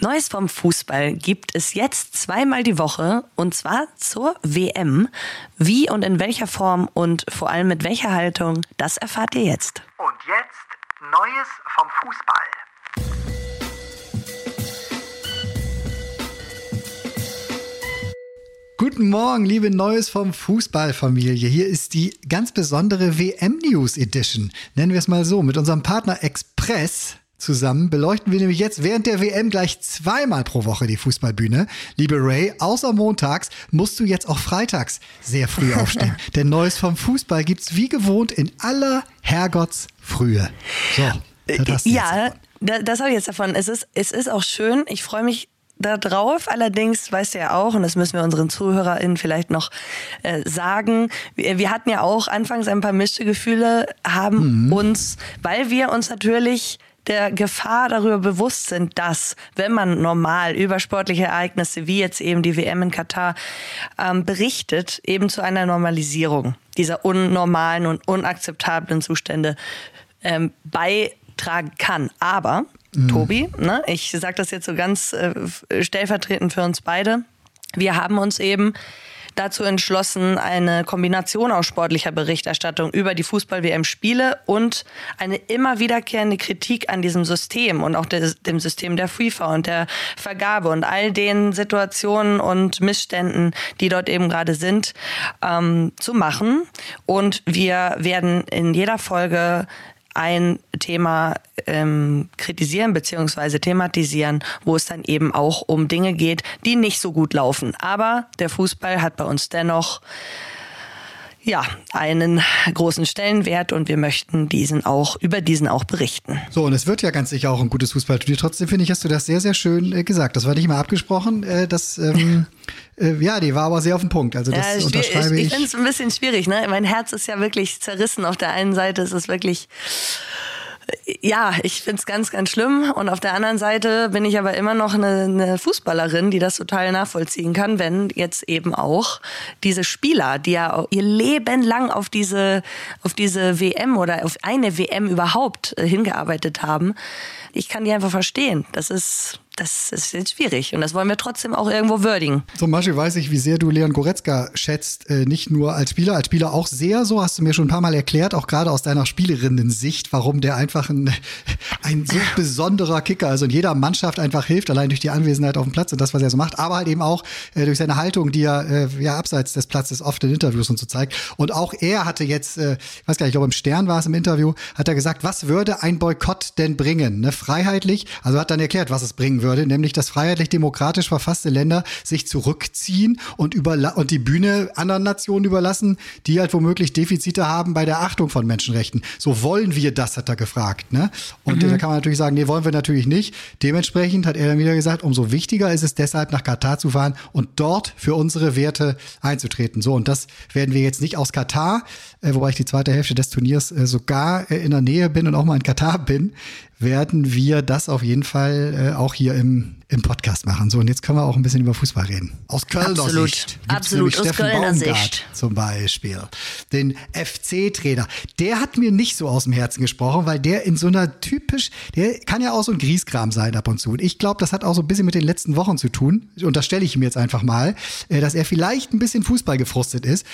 Neues vom Fußball gibt es jetzt zweimal die Woche und zwar zur WM. Wie und in welcher Form und vor allem mit welcher Haltung, das erfahrt ihr jetzt. Und jetzt Neues vom Fußball. Guten Morgen, liebe Neues vom Fußballfamilie. Hier ist die ganz besondere WM News Edition. Nennen wir es mal so, mit unserem Partner Express zusammen beleuchten wir nämlich jetzt während der WM gleich zweimal pro Woche die Fußballbühne. Liebe Ray, außer montags musst du jetzt auch freitags sehr früh aufstehen. Denn Neues vom Fußball gibt's wie gewohnt in aller Herrgottsfrühe. So, das ja, das, das habe ich jetzt davon. Es ist, es ist auch schön. Ich freue mich da drauf. Allerdings weißt du ja auch, und das müssen wir unseren ZuhörerInnen vielleicht noch äh, sagen, wir, wir, hatten ja auch anfangs ein paar mischte Gefühle, haben mhm. uns, weil wir uns natürlich der Gefahr darüber bewusst sind, dass, wenn man normal über sportliche Ereignisse wie jetzt eben die WM in Katar ähm, berichtet, eben zu einer Normalisierung dieser unnormalen und unakzeptablen Zustände ähm, beitragen kann. Aber, mhm. Tobi, ne, ich sage das jetzt so ganz äh, stellvertretend für uns beide, wir haben uns eben dazu entschlossen, eine Kombination aus sportlicher Berichterstattung über die Fußball-WM-Spiele und eine immer wiederkehrende Kritik an diesem System und auch des, dem System der FIFA und der Vergabe und all den Situationen und Missständen, die dort eben gerade sind, ähm, zu machen. Und wir werden in jeder Folge ein Thema ähm, kritisieren bzw. thematisieren, wo es dann eben auch um Dinge geht, die nicht so gut laufen. Aber der Fußball hat bei uns dennoch ja, einen großen Stellenwert und wir möchten diesen auch, über diesen auch berichten. So, und es wird ja ganz sicher auch ein gutes Fußballturnier. Trotzdem finde ich, hast du das sehr, sehr schön äh, gesagt. Das war nicht mal abgesprochen. Äh, das, ähm, äh, ja, die war aber sehr auf den Punkt. Also das ja, unterschreibe ich. Ich finde es ein bisschen schwierig, ne? Mein Herz ist ja wirklich zerrissen. Auf der einen Seite ist es wirklich ja, ich find's ganz, ganz schlimm. Und auf der anderen Seite bin ich aber immer noch eine, eine, Fußballerin, die das total nachvollziehen kann, wenn jetzt eben auch diese Spieler, die ja ihr Leben lang auf diese, auf diese WM oder auf eine WM überhaupt äh, hingearbeitet haben, ich kann die einfach verstehen. Das ist, das ist jetzt schwierig und das wollen wir trotzdem auch irgendwo würdigen. Zum Beispiel weiß ich, wie sehr du Leon Goretzka schätzt, äh, nicht nur als Spieler, als Spieler auch sehr, so hast du mir schon ein paar Mal erklärt, auch gerade aus deiner Spielerinnen-Sicht, warum der einfach ein, ein so besonderer Kicker, also in jeder Mannschaft einfach hilft, allein durch die Anwesenheit auf dem Platz und das, was er so macht, aber halt eben auch äh, durch seine Haltung, die er äh, ja abseits des Platzes oft in Interviews und so zeigt. Und auch er hatte jetzt, äh, ich weiß gar nicht, ich glaube im Stern war es im Interview, hat er gesagt, was würde ein Boykott denn bringen? Ne? Freiheitlich, also hat dann erklärt, was es bringen würde nämlich dass freiheitlich-demokratisch verfasste Länder sich zurückziehen und, über, und die Bühne anderen Nationen überlassen, die halt womöglich Defizite haben bei der Achtung von Menschenrechten. So wollen wir das, hat er gefragt. Ne? Und mhm. Da kann man natürlich sagen, nee, wollen wir natürlich nicht. Dementsprechend hat er dann wieder gesagt, umso wichtiger ist es deshalb, nach Katar zu fahren und dort für unsere Werte einzutreten. So, und das werden wir jetzt nicht aus Katar, äh, wobei ich die zweite Hälfte des Turniers äh, sogar äh, in der Nähe bin und auch mal in Katar bin, werden wir das auf jeden Fall äh, auch hier im, im Podcast machen. So, und jetzt können wir auch ein bisschen über Fußball reden. Aus Kölner Absolut. Sicht. Absolut, aus Steffen Kölner Baumgart Sicht. Zum Beispiel. Den FC-Trainer. Der hat mir nicht so aus dem Herzen gesprochen, weil der in so einer typisch, der kann ja auch so ein Grieskram sein ab und zu. Und ich glaube, das hat auch so ein bisschen mit den letzten Wochen zu tun. Und das stelle ich ihm jetzt einfach mal, äh, dass er vielleicht ein bisschen Fußball gefrustet ist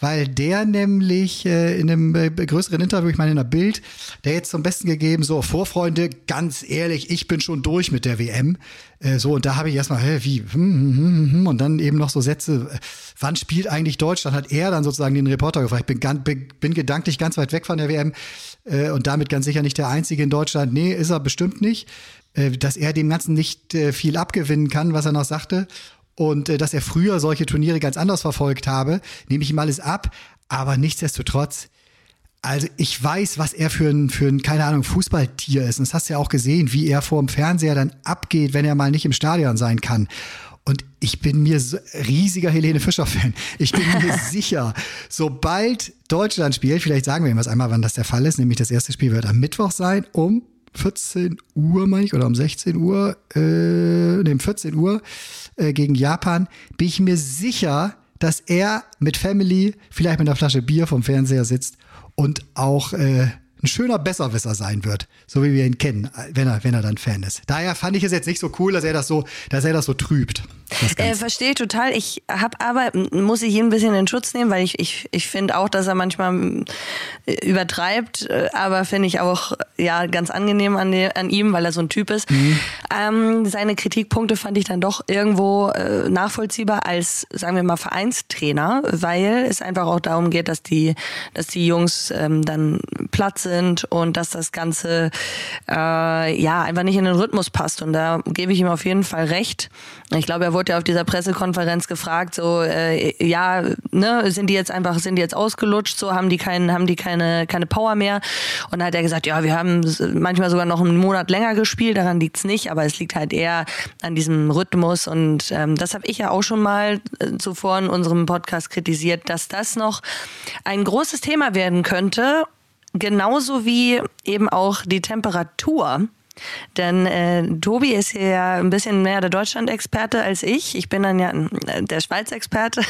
weil der nämlich äh, in einem äh, größeren Interview, ich meine in der Bild, der jetzt zum Besten gegeben, so, Vorfreunde, ganz ehrlich, ich bin schon durch mit der WM. Äh, so, und da habe ich erstmal, hä, wie, hm, hm, hm, hm, und dann eben noch so Sätze, äh, wann spielt eigentlich Deutschland? Hat er dann sozusagen den Reporter gefragt, ich bin, ganz, bin, gedanklich ganz weit weg von der WM äh, und damit ganz sicher nicht der Einzige in Deutschland. Nee, ist er bestimmt nicht äh, dass er dem Ganzen nicht äh, viel abgewinnen kann, was er noch sagte und äh, dass er früher solche Turniere ganz anders verfolgt habe, nehme ich ihm alles ab. Aber nichtsdestotrotz, also ich weiß, was er für ein, für ein, keine Ahnung, Fußballtier ist. Und das hast du ja auch gesehen, wie er vor dem Fernseher dann abgeht, wenn er mal nicht im Stadion sein kann. Und ich bin mir so, riesiger Helene Fischer-Fan. Ich bin mir sicher, sobald Deutschland spielt, vielleicht sagen wir ihm was einmal, wann das der Fall ist, nämlich das erste Spiel wird am Mittwoch sein, um 14 Uhr, meine ich, oder um 16 Uhr, äh, ne, um 14 Uhr äh, gegen Japan, bin ich mir sicher, dass er mit Family vielleicht mit einer Flasche Bier vom Fernseher sitzt und auch äh, ein schöner Besserwisser sein wird, so wie wir ihn kennen, wenn er, wenn er dann Fan ist. Daher fand ich es jetzt nicht so cool, dass er das so, dass er das so trübt. Äh, verstehe total. Ich habe aber, muss ich ihn ein bisschen in Schutz nehmen, weil ich, ich, ich finde auch, dass er manchmal äh, übertreibt, äh, aber finde ich auch ja ganz angenehm an, die, an ihm, weil er so ein Typ ist. Mhm. Ähm, seine Kritikpunkte fand ich dann doch irgendwo äh, nachvollziehbar als, sagen wir mal, Vereinstrainer, weil es einfach auch darum geht, dass die, dass die Jungs ähm, dann platt sind und dass das Ganze äh, ja einfach nicht in den Rhythmus passt. Und da gebe ich ihm auf jeden Fall recht. Ich glaube, er wurde ja auf dieser Pressekonferenz gefragt, so äh, ja, ne, sind die jetzt einfach, sind die jetzt ausgelutscht, so haben die keinen, haben die keine, keine Power mehr. Und dann hat er gesagt, ja, wir haben manchmal sogar noch einen Monat länger gespielt, daran liegt's nicht, aber es liegt halt eher an diesem Rhythmus. Und ähm, das habe ich ja auch schon mal äh, zuvor in unserem Podcast kritisiert, dass das noch ein großes Thema werden könnte. Genauso wie eben auch die Temperatur denn äh, Tobi ist hier ja ein bisschen mehr der Deutschland-Experte als ich. Ich bin dann ja äh, der Schweiz-Experte.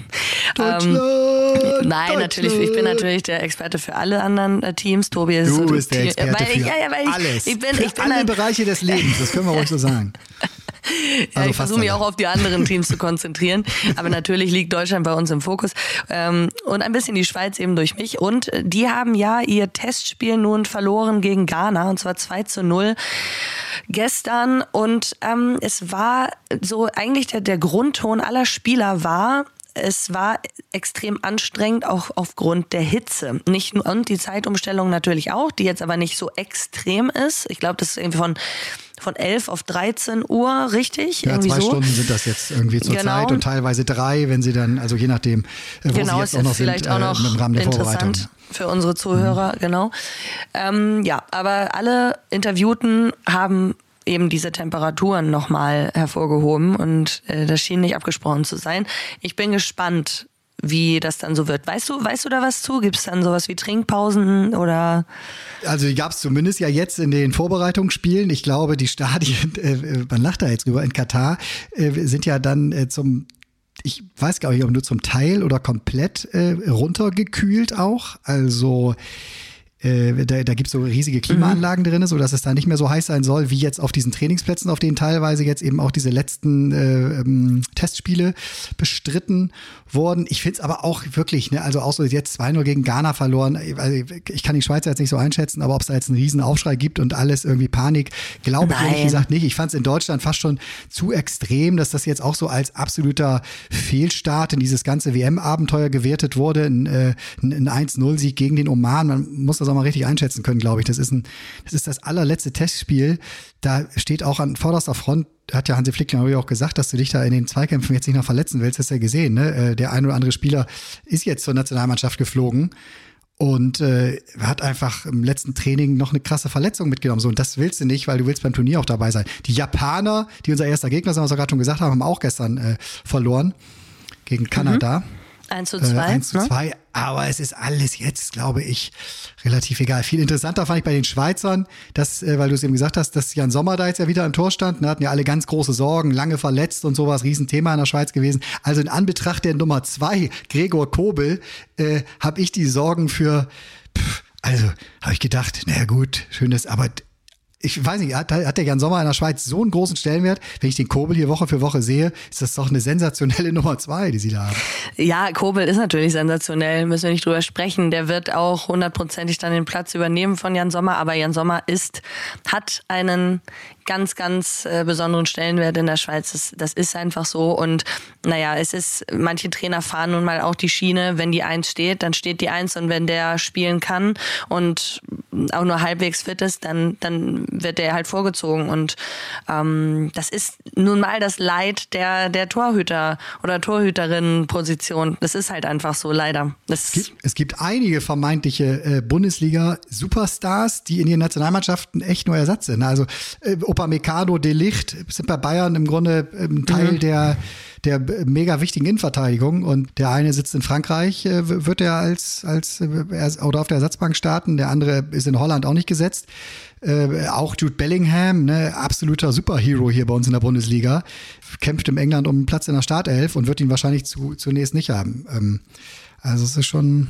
Deutschland, ähm, nein, Deutschland. natürlich. Ich bin natürlich der Experte für alle anderen äh, Teams. Tobi ist du so bist der Experte weil für ich, ja, ja, weil ich, alles. Ich bin, für ich bin alle ein, Bereiche des Lebens. Das können wir ruhig so sagen. Ja, Also ich versuche mich auch auf die anderen Teams zu konzentrieren. Aber natürlich liegt Deutschland bei uns im Fokus. Ähm, und ein bisschen die Schweiz eben durch mich. Und äh, die haben ja ihr Testspiel nun verloren gegen Ghana. Und zwar 2 zu 0 gestern. Und ähm, es war so eigentlich der, der Grundton aller Spieler war, es war extrem anstrengend, auch aufgrund der Hitze. Nicht nur, und die Zeitumstellung natürlich auch, die jetzt aber nicht so extrem ist. Ich glaube, das ist irgendwie von, von 11 auf 13 Uhr, richtig? Ja, irgendwie zwei so. Stunden sind das jetzt irgendwie zur Genau. Zeit und teilweise drei, wenn sie dann, also je nachdem, äh, wo Genau, sie ist jetzt auch noch vielleicht sind, auch äh, noch im Rahmen der interessant für unsere Zuhörer, genau. Ähm, ja, aber alle Interviewten haben eben diese Temperaturen nochmal hervorgehoben und äh, das schien nicht abgesprochen zu sein. Ich bin gespannt, wie das dann so wird. Weißt du, weißt du da was zu? Gibt es dann sowas wie Trinkpausen oder? Also die gab es zumindest ja jetzt in den Vorbereitungsspielen. Ich glaube, die Stadien, äh, man lacht da jetzt drüber, in Katar äh, sind ja dann äh, zum ich weiß gar nicht, ob nur zum Teil oder komplett äh, runtergekühlt auch. Also äh, da, da gibt es so riesige Klimaanlagen Mhm. drin, sodass es da nicht mehr so heiß sein soll, wie jetzt auf diesen Trainingsplätzen, auf denen teilweise jetzt eben auch diese letzten äh, ähm, Testspiele bestritten wurden. Ich finde es aber auch wirklich, ne, also auch so jetzt 2-0 gegen Ghana verloren. Also ich kann die Schweizer jetzt nicht so einschätzen, aber ob es da jetzt einen riesen Aufschrei gibt und alles irgendwie Panik, glaube ich ehrlich gesagt nicht. Ich fand es in Deutschland fast schon zu extrem, dass das jetzt auch so als absoluter Fehlstart in dieses ganze WM-Abenteuer gewertet wurde. Ein, äh, ein 1-0-Sieg gegen den Oman. Man muss das auch mal richtig einschätzen können, glaube ich. Das ist, ein, das ist das allerletzte Testspiel. Da steht auch an vorderster Front, hat ja Hansi Flick glaube ich auch gesagt, dass du dich da in den Zweikämpfen jetzt nicht noch verletzen willst. Das hast du ja gesehen. Ne? Äh, Der ein oder andere Spieler ist jetzt zur Nationalmannschaft geflogen und äh, hat einfach im letzten Training noch eine krasse Verletzung mitgenommen. So, und das willst du nicht, weil du willst beim Turnier auch dabei sein. Die Japaner, die unser erster Gegner sind, was wir gerade schon gesagt haben, haben auch gestern äh, verloren gegen Kanada. 1 zu Äh, 2. 1 zu ne? 2. Aber es ist alles jetzt, glaube ich, relativ egal. Viel interessanter fand ich bei den Schweizern, dass, äh, weil du es eben gesagt hast, dass Jan Sommer da jetzt ja wieder im Tor stand. Ne, hatten ja alle ganz große Sorgen, lange verletzt und sowas, Riesenthema in der Schweiz gewesen. Also in Anbetracht der Nummer zwei, Gregor Kobel, äh, habe ich die Sorgen für, pff, also habe ich gedacht, naja gut, schönes, aber ich weiß nicht, hat, hat der Jan Sommer in der Schweiz so einen großen Stellenwert? Wenn ich den Kobel hier Woche für Woche sehe, ist das doch eine sensationelle Nummer zwei, die sie da haben. Ja, Kobel ist natürlich sensationell, müssen wir nicht drüber sprechen. Der wird auch hundertprozentig dann den Platz übernehmen von Jan Sommer, aber Jan Sommer ist, hat einen ganz, ganz äh, besonderen Stellenwert in der Schweiz. Das, das ist einfach so. Und naja, es ist, manche Trainer fahren nun mal auch die Schiene, wenn die Eins steht, dann steht die Eins und wenn der spielen kann und auch nur halbwegs fit ist, dann, dann wird der halt vorgezogen. Und ähm, das ist nun mal das Leid der, der Torhüter oder Torhüterinnen-Position. Das ist halt einfach so, leider. Es gibt, es gibt einige vermeintliche äh, Bundesliga-Superstars, die in ihren Nationalmannschaften echt nur Ersatz sind. Also äh, Upamecano, De Licht sind bei Bayern im Grunde ähm, Teil Mhm. der der b- mega wichtigen Innenverteidigung und der eine sitzt in Frankreich, äh, wird er als als äh, oder auf der Ersatzbank starten, der andere ist in Holland auch nicht gesetzt. Äh, auch Jude Bellingham, ne, absoluter Superhero hier bei uns in der Bundesliga, kämpft im England um einen Platz in der Startelf und wird ihn wahrscheinlich zu, zunächst nicht haben. Ähm, also es ist schon,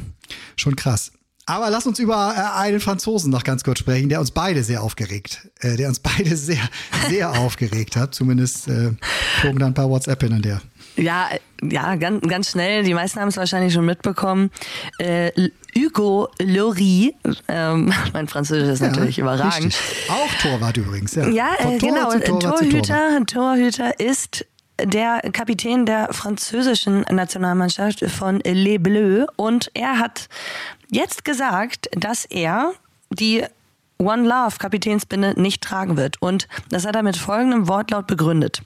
schon krass. Aber lass uns über äh, einen Franzosen noch ganz kurz sprechen, der uns beide sehr aufgeregt, äh, der uns beide sehr, sehr aufgeregt hat. Zumindest äh, flogen dann ein paar WhatsApp hin und her. Ja, ja, ganz, ganz schnell. Die meisten haben es wahrscheinlich schon mitbekommen. Äh, Hugo Lloris, ähm, mein Französisch ist ja, natürlich überragend. Richtig. Auch Torwart übrigens. Ja, ja äh, genau. Torwart Torhüter, Torhüter ist der Kapitän der französischen Nationalmannschaft von Les Bleus und er hat jetzt gesagt, dass er die One Love Kapitänsbinde nicht tragen wird und das hat er mit folgendem Wortlaut begründet.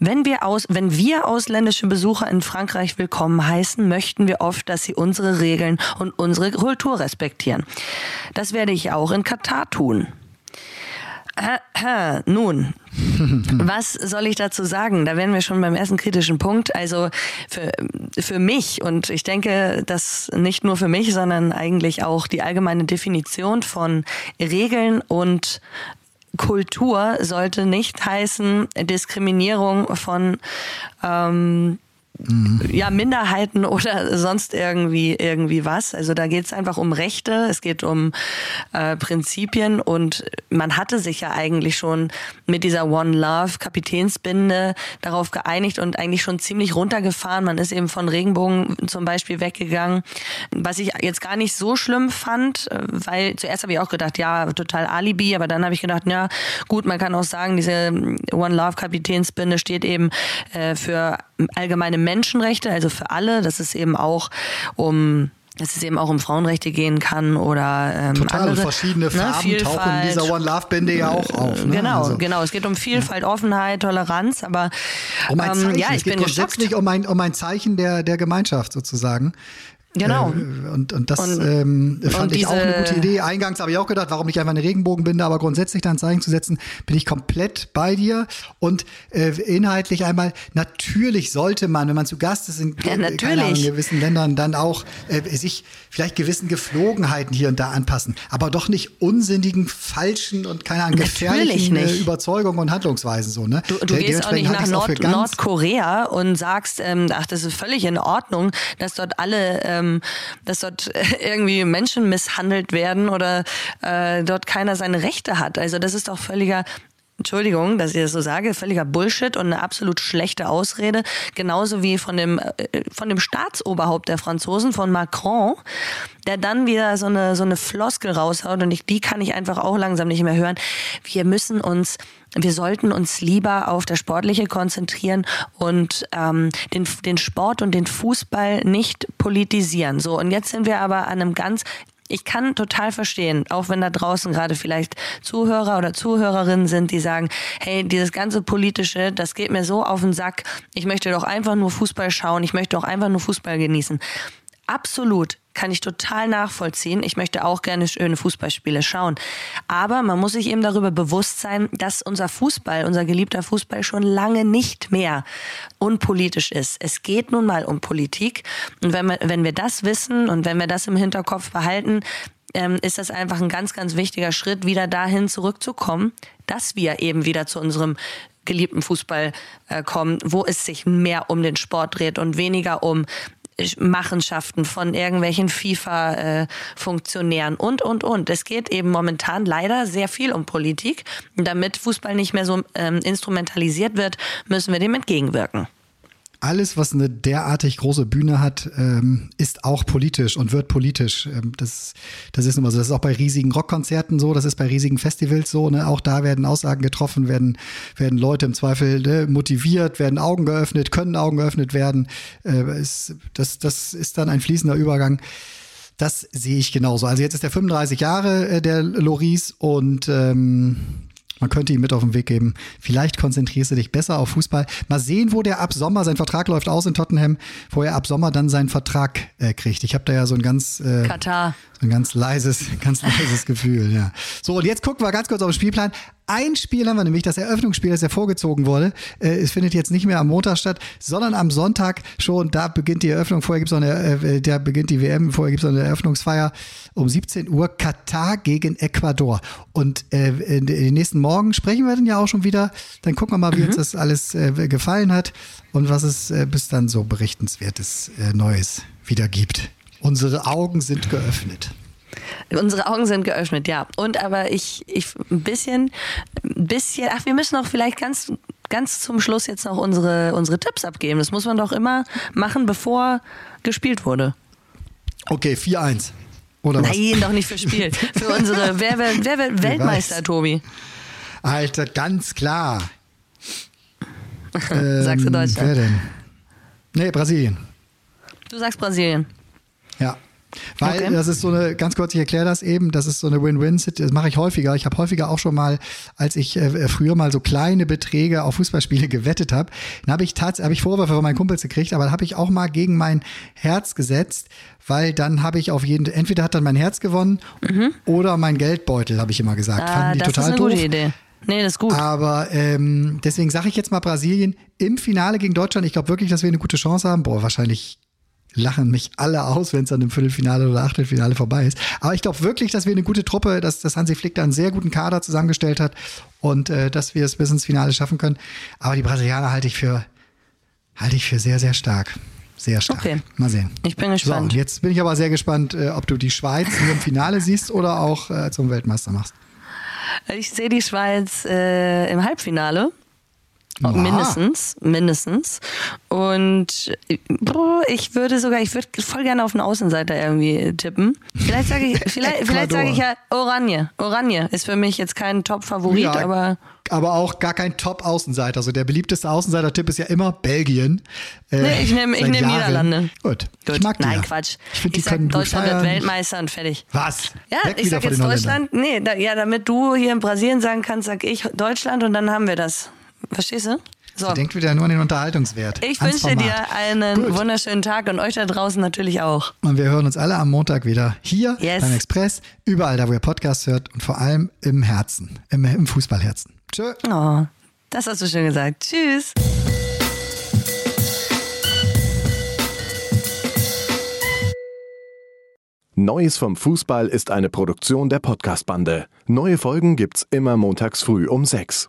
Wenn wir, aus, wenn wir ausländische Besucher in Frankreich willkommen heißen, möchten wir oft, dass sie unsere Regeln und unsere Kultur respektieren. Das werde ich auch in Katar tun. Nun, was soll ich dazu sagen? Da wären wir schon beim ersten kritischen Punkt. Also für, für mich und ich denke, dass nicht nur für mich, sondern eigentlich auch die allgemeine Definition von Regeln und Kultur sollte nicht heißen Diskriminierung von ähm, ja, Minderheiten oder sonst irgendwie irgendwie was. Also da geht es einfach um Rechte, es geht um äh, Prinzipien und man hatte sich ja eigentlich schon mit dieser One Love Kapitänsbinde darauf geeinigt und eigentlich schon ziemlich runtergefahren. Man ist eben von Regenbogen zum Beispiel weggegangen, was ich jetzt gar nicht so schlimm fand, weil zuerst habe ich auch gedacht, ja, total Alibi, aber dann habe ich gedacht, ja, gut, man kann auch sagen, diese One Love Kapitänsbinde steht eben äh, für allgemeine Menschenrechte, also für alle, dass es eben auch um dass es eben auch um Frauenrechte gehen kann oder ähm, Total, andere, verschiedene ne, Farben ne, tauchen in dieser One Love Binde ja auch auf. Ne? Genau, also. genau. Es geht um Vielfalt, Offenheit, Toleranz, aber um ein ähm, Zeichen. Ähm, ja, ich es geht bin grundsätzlich um ein, um ein Zeichen der, der Gemeinschaft sozusagen. Genau. Äh, und, und das und, ähm, fand ich auch eine gute Idee. Eingangs habe ich auch gedacht, warum nicht einfach eine Regenbogenbinde, aber grundsätzlich da ein Zeichen zu setzen, bin ich komplett bei dir. Und äh, inhaltlich einmal, natürlich sollte man, wenn man zu Gast ist in, ja, Ahnung, in gewissen Ländern, dann auch äh, sich vielleicht gewissen Geflogenheiten hier und da anpassen. Aber doch nicht unsinnigen, falschen und keine Ahnung, gefährlichen äh, Überzeugungen und Handlungsweisen so. Ne? Du, du gehst auch nicht nach Nord Nordkorea und sagst, ähm, ach, das ist völlig in Ordnung, dass dort alle ähm, ähm, dass dort irgendwie Menschen misshandelt werden oder äh, dort keiner seine Rechte hat. Also das ist doch völliger Entschuldigung, dass ich das so sage, völliger Bullshit und eine absolut schlechte Ausrede. Genauso wie von dem, äh, von dem Staatsoberhaupt der Franzosen, von Macron, der dann wieder so eine, so eine Floskel raushaut und ich, die kann ich einfach auch langsam nicht mehr hören. Wir müssen uns, wir sollten uns lieber auf das Sportliche konzentrieren und ähm, den, den Sport und den Fußball nicht politisieren. So, und jetzt sind wir aber an einem ganz ich kann total verstehen, auch wenn da draußen gerade vielleicht Zuhörer oder Zuhörerinnen sind, die sagen, hey, dieses ganze politische, das geht mir so auf den Sack. Ich möchte doch einfach nur Fußball schauen. Ich möchte auch einfach nur Fußball genießen. Absolut kann ich total nachvollziehen. Ich möchte auch gerne schöne Fußballspiele schauen. Aber man muss sich eben darüber bewusst sein, dass unser Fußball, unser geliebter Fußball schon lange nicht mehr unpolitisch ist. Es geht nun mal um Politik. Und wenn wir, wenn wir das wissen und wenn wir das im Hinterkopf behalten, ähm, ist das einfach ein ganz, ganz wichtiger Schritt, wieder dahin zurückzukommen, dass wir eben wieder zu unserem geliebten Fußball äh, kommen, wo es sich mehr um den Sport dreht und weniger um Machenschaften von irgendwelchen FIFA-Funktionären und, und, und. Es geht eben momentan leider sehr viel um Politik. Damit Fußball nicht mehr so ähm, instrumentalisiert wird, müssen wir dem entgegenwirken alles, was eine derartig große Bühne hat, ähm, ist auch politisch und wird politisch. Ähm, das, das ist immer so. Das ist auch bei riesigen Rockkonzerten so, das ist bei riesigen Festivals so. Ne? Auch da werden Aussagen getroffen, werden, werden Leute im Zweifel ne, motiviert, werden Augen geöffnet, können Augen geöffnet werden. Äh, das, das ist dann ein fließender Übergang. Das sehe ich genauso. Also jetzt ist er 35 Jahre, äh, der Loris, und ähm, man könnte ihm mit auf den Weg geben. Vielleicht konzentrierst du dich besser auf Fußball. Mal sehen, wo der ab Sommer, sein Vertrag läuft aus in Tottenham, wo er ab Sommer dann seinen Vertrag äh, kriegt. Ich habe da ja so ein ganz äh, Katar. So ein ganz leises, ganz leises Gefühl, ja. So, und jetzt gucken wir ganz kurz auf den Spielplan. Ein Spiel haben wir nämlich, das Eröffnungsspiel, das ja vorgezogen wurde. Äh, es findet jetzt nicht mehr am Montag statt, sondern am Sonntag schon. Da beginnt die Eröffnung. Vorher gibt es noch eine, äh, da beginnt die WM. Vorher gibt es noch eine Eröffnungsfeier um 17 Uhr. Katar gegen Ecuador. Und äh, in den nächsten Morgen sprechen wir dann ja auch schon wieder. Dann gucken wir mal, wie mhm. uns das alles äh, gefallen hat und was es äh, bis dann so berichtenswertes äh, Neues wieder gibt. Unsere Augen sind geöffnet. Unsere Augen sind geöffnet, ja. Und aber ich, ich ein bisschen, ein bisschen, ach, wir müssen auch vielleicht ganz, ganz zum Schluss jetzt noch unsere, unsere Tipps abgeben. Das muss man doch immer machen, bevor gespielt wurde. Okay, 4-1. Oder was? Nein, doch nicht für Spiel. Für unsere, wer wird, wer wird Weltmeister, weiß. Tobi? Alter, ganz klar. Sagst du Ähm, Wer Deutschland? denn? Nee, Brasilien. Du sagst Brasilien. Ja. Weil Okay. das ist so eine, ganz kurz, ich erkläre das eben, das ist so eine Win-Win-Situation, das mache ich häufiger. Ich habe häufiger auch schon mal, als ich äh, früher mal so kleine Beträge auf Fußballspiele gewettet habe, dann habe ich tatsächlich, habe ich Vorwürfe von meinen Kumpels gekriegt, aber da habe ich auch mal gegen mein Herz gesetzt, weil dann habe ich auf jeden, entweder hat dann mein Herz gewonnen oder mein Geldbeutel, habe ich immer gesagt. Mhm. Ah, Fanden die das ist total eine doof. gute Idee. Nee, das ist gut. Aber ähm, deswegen sage ich jetzt mal Brasilien im Finale gegen Deutschland. Ich glaube wirklich, dass wir eine gute Chance haben. Boah, wahrscheinlich lachen mich alle aus, wenn es dann im Viertelfinale oder Achtelfinale vorbei ist. Aber ich glaube wirklich, dass wir eine gute Truppe, dass, dass Hansi Flick da einen sehr guten Kader zusammengestellt hat und äh, dass wir es bis ins Finale schaffen können. Aber die Brasilianer halte ich für halte ich für sehr, sehr stark. Sehr stark. Okay. Mal sehen. Ich bin So, gespannt. und jetzt bin ich aber sehr gespannt, äh, ob du die Schweiz nur im Finale siehst oder auch äh, zum Weltmeister machst. Ich sehe die Schweiz äh, im Halbfinale. Oha. Mindestens, mindestens. Und äh, boah, ich würde sogar, ich würde voll gerne auf einen Außenseiter irgendwie tippen. Vielleicht sage ich, vielleicht, vielleicht sage ich ja Oranje. Oranje ist für mich jetzt kein Top-Favorit, Ja, aber aber auch gar kein Top-Außenseiter. Also der beliebteste Außenseiter-Tipp ist ja immer Belgien. Äh, Nee, ich nehm- ich seit nehm. Niederlande. Gut. gut. Ich mag die Nein. Quatsch. Ich finde, die sag, Deutschland wird. Weltmeister und fertig. Was? Ja, Weg ich wieder sag von jetzt. Deutschland. Nee, da, ja, damit du hier in Brasilien sagen kannst, sag ich Deutschland und dann haben wir das. Verstehst du? So. Denkt wieder nur an den Unterhaltungswert. Ich wünsche Format. dir einen Gut. wunderschönen Tag und euch da draußen natürlich auch. Und wir hören uns alle am Montag wieder hier Yes. beim Express, überall da, wo ihr Podcast hört und vor allem im Herzen, im, im Fußballherzen. Tschö. Oh, das hast du schön gesagt. Tschüss. Neues vom Fußball ist eine Produktion der Podcast-Bande. Neue Folgen gibt's immer montags früh um sechs.